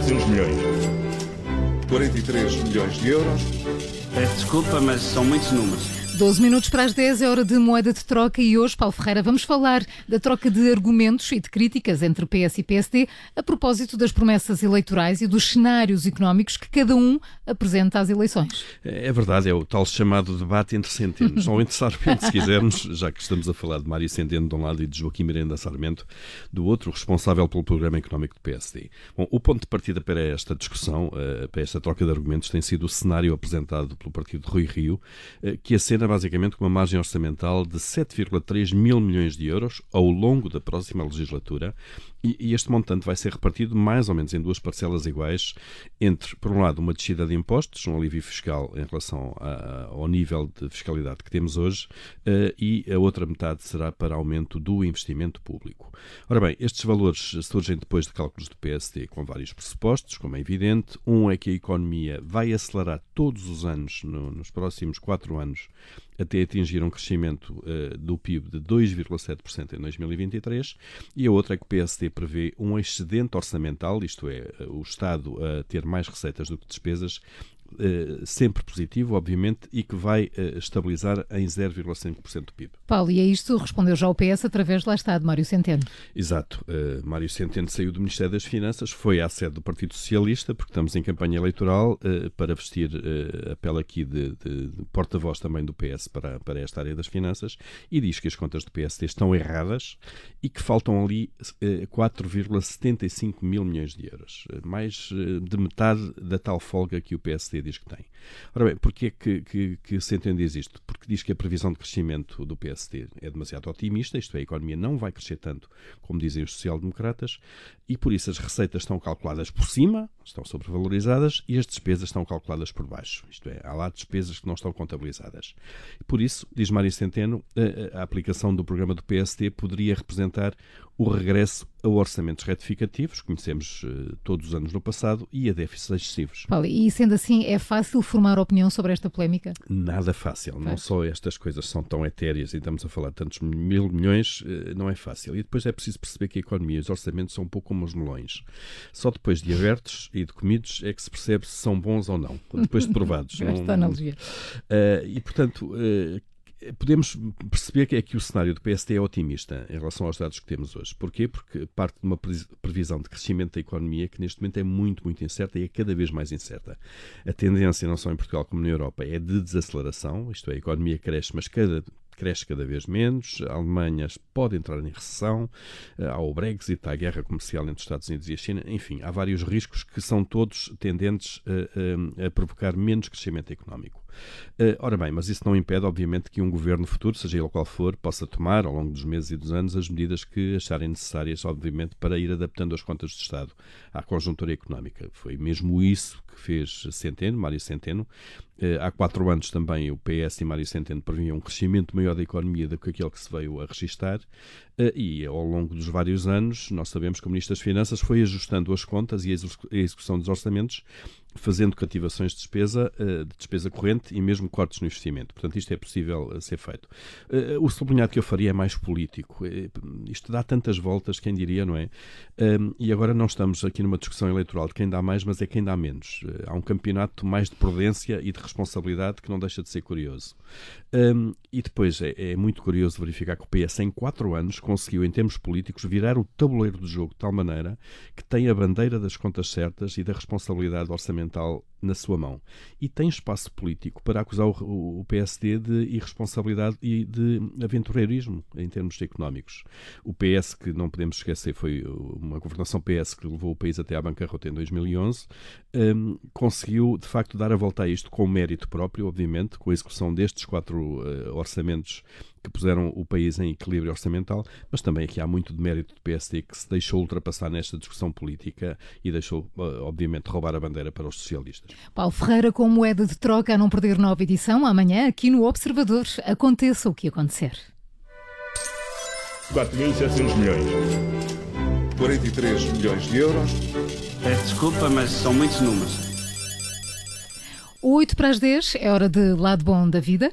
700 milhões. 43 milhões de euros. Peço desculpa, mas são muitos números. 12 minutos para as 10 é hora de moeda de troca e hoje, Paulo Ferreira, vamos falar da troca de argumentos e de críticas entre PS e PSD a propósito das promessas eleitorais e dos cenários económicos que cada um apresenta às eleições. É verdade, é o tal chamado debate entre centenos, ou entre Sarmento, se quisermos, já que estamos a falar de Mário Centeno de um lado e de Joaquim Miranda Sarmento do outro, responsável pelo programa económico do PSD. Bom, o ponto de partida para esta discussão, eh, para esta troca de argumentos, tem sido o cenário apresentado pelo partido de Rui Rio, eh, que acena basicamente com uma margem orçamental de 7,3 mil milhões de euros ao longo da próxima legislatura e, e, este montante vai ser repartido mais ou menos em duas parcelas iguais entre, por um lado, uma descida de impostos, um alívio fiscal em relação a, ao nível de fiscalidade que temos hoje uh, e a outra metade será para aumento do investimento público. Ora bem, estes valores surgem depois de cálculos do PSD com vários pressupostos, como é evidente. Um é que a economia vai acelerar todos os anos, no, nos próximos quatro anos, até atingir um crescimento uh, do PIB de 2,7% em 2023, e a outra é que o PSD prevê um excedente orçamental, isto é, o Estado a ter mais receitas do que despesas, eh, sempre positivo, obviamente, e que vai uh, estabilizar em 0,5% do PIB. Paulo, e a isto respondeu já o PS através, lá está, de Mário Centeno. Exato. Uh, Mário Centeno saiu do Ministério das Finanças, foi à sede do Partido Socialista, porque estamos em campanha eleitoral, para vestir a pele aqui de, de, de porta-voz também do PS para, para esta área das finanças, e diz que as contas do PSD estão erradas e que faltam ali 4,75 mil milhões de euros. mais de metade da tal folga que o PSD diz que tem. Ora bem, porquê que, que, que isto? Porque diz que a previsão de crescimento do PSD é demasiado otimista, isto é, a economia não vai crescer tanto como dizem os social-democratas, e por isso as receitas estão calculadas por cima, estão sobrevalorizadas, e as despesas estão calculadas por baixo. Isto é, há lá despesas que não estão contabilizadas. Por isso, diz Mário Centeno, a, a aplicação do programa do PSD poderia representar o regresso a orçamentos retificativos, conhecemos uh, todos os anos no passado, e a déficits excessivos. Paulo, e sendo assim, é fácil formar opinião sobre esta polémica? Nada fácil. Não só estas coisas são tão etéreas e estamos a falar de tantos mil milhões, uh, não é fácil. E depois é preciso perceber que a economia e os orçamentos são um pouco como os melões. Só depois de abertos e de comidos é que se percebe se são bons ou não. Depois de provados. Analogia. Uh, e, portanto, podemos perceber que é que o cenário do PSD é otimista em relação aos dados que temos hoje. Porquê? Porque parte de uma previsão de crescimento da economia que neste momento é muito, muito incerta e é cada vez mais incerta. A tendência, não só em Portugal como na Europa, é de desaceleração, isto é, a economia cresce, mas cada cresce cada vez menos, a Alemanha pode entrar em recessão, eh, há o Brexit, há a guerra comercial entre os Estados Unidos e a China, enfim, há vários riscos que são todos tendentes a, a, a provocar menos crescimento económico. Uh, ora bem, mas isso não impede, obviamente, que um governo futuro, seja ele qual for, possa tomar, ao longo dos meses e dos anos, as medidas que acharem necessárias, obviamente, para ir adaptando as contas do Estado à conjuntura económica. Foi mesmo isso que fez Centeno, Mário Centeno. Uh, há quatro anos também o PS e Mário Centeno previam um crescimento maior da economia do que aquele que se veio a registrar. Uh, e ao longo dos vários anos, nós sabemos que o Ministro das Finanças foi ajustando as contas e a execução dos orçamentos fazendo cativações de despesa, eh, de despesa corrente e mesmo cortes no investimento. Portanto, isto é possível eh, ser feito. Eh, o sublinhado que eu faria é mais político. Isto dá tantas voltas, quem diria, não é? E agora não estamos aqui numa discussão eleitoral de quem dá mais, mas é quem dá menos. Há um campeonato mais de prudência e de responsabilidade que não deixa de ser curioso. E depois é, é muito curioso verificar que o PS, em quatro anos, conseguiu, em termos políticos, virar o tabuleiro do jogo de tal maneira que tem a bandeira das contas certas e da responsabilidade orçamental orçamental na sua mão. E tem espaço político para acusar o, o PSD de irresponsabilidade e de aventureirismo em termos económicos. O PS, que não podemos esquecer, foi uma governação PS que levou o país até à bancarrota em 2011, um, conseguiu de facto dar a volta a isto com mérito próprio, obviamente, com a execução destes quatro uh, orçamentos que puseram o país em equilíbrio orçamental, mas também aqui há muito de mérito do PSD que se deixou ultrapassar nesta discussão política e deixou, eh, obviamente, roubar a bandeira para os socialistas. Paulo Ferreira, com moeda de troca a não perder nova edição, amanhã aqui no Observador. Aconteça o que acontecer. 4.700 milhões. 43 milhões de euros. Peço desculpa, mas são muitos números. 8 para as 10 é hora de lado bom da vida.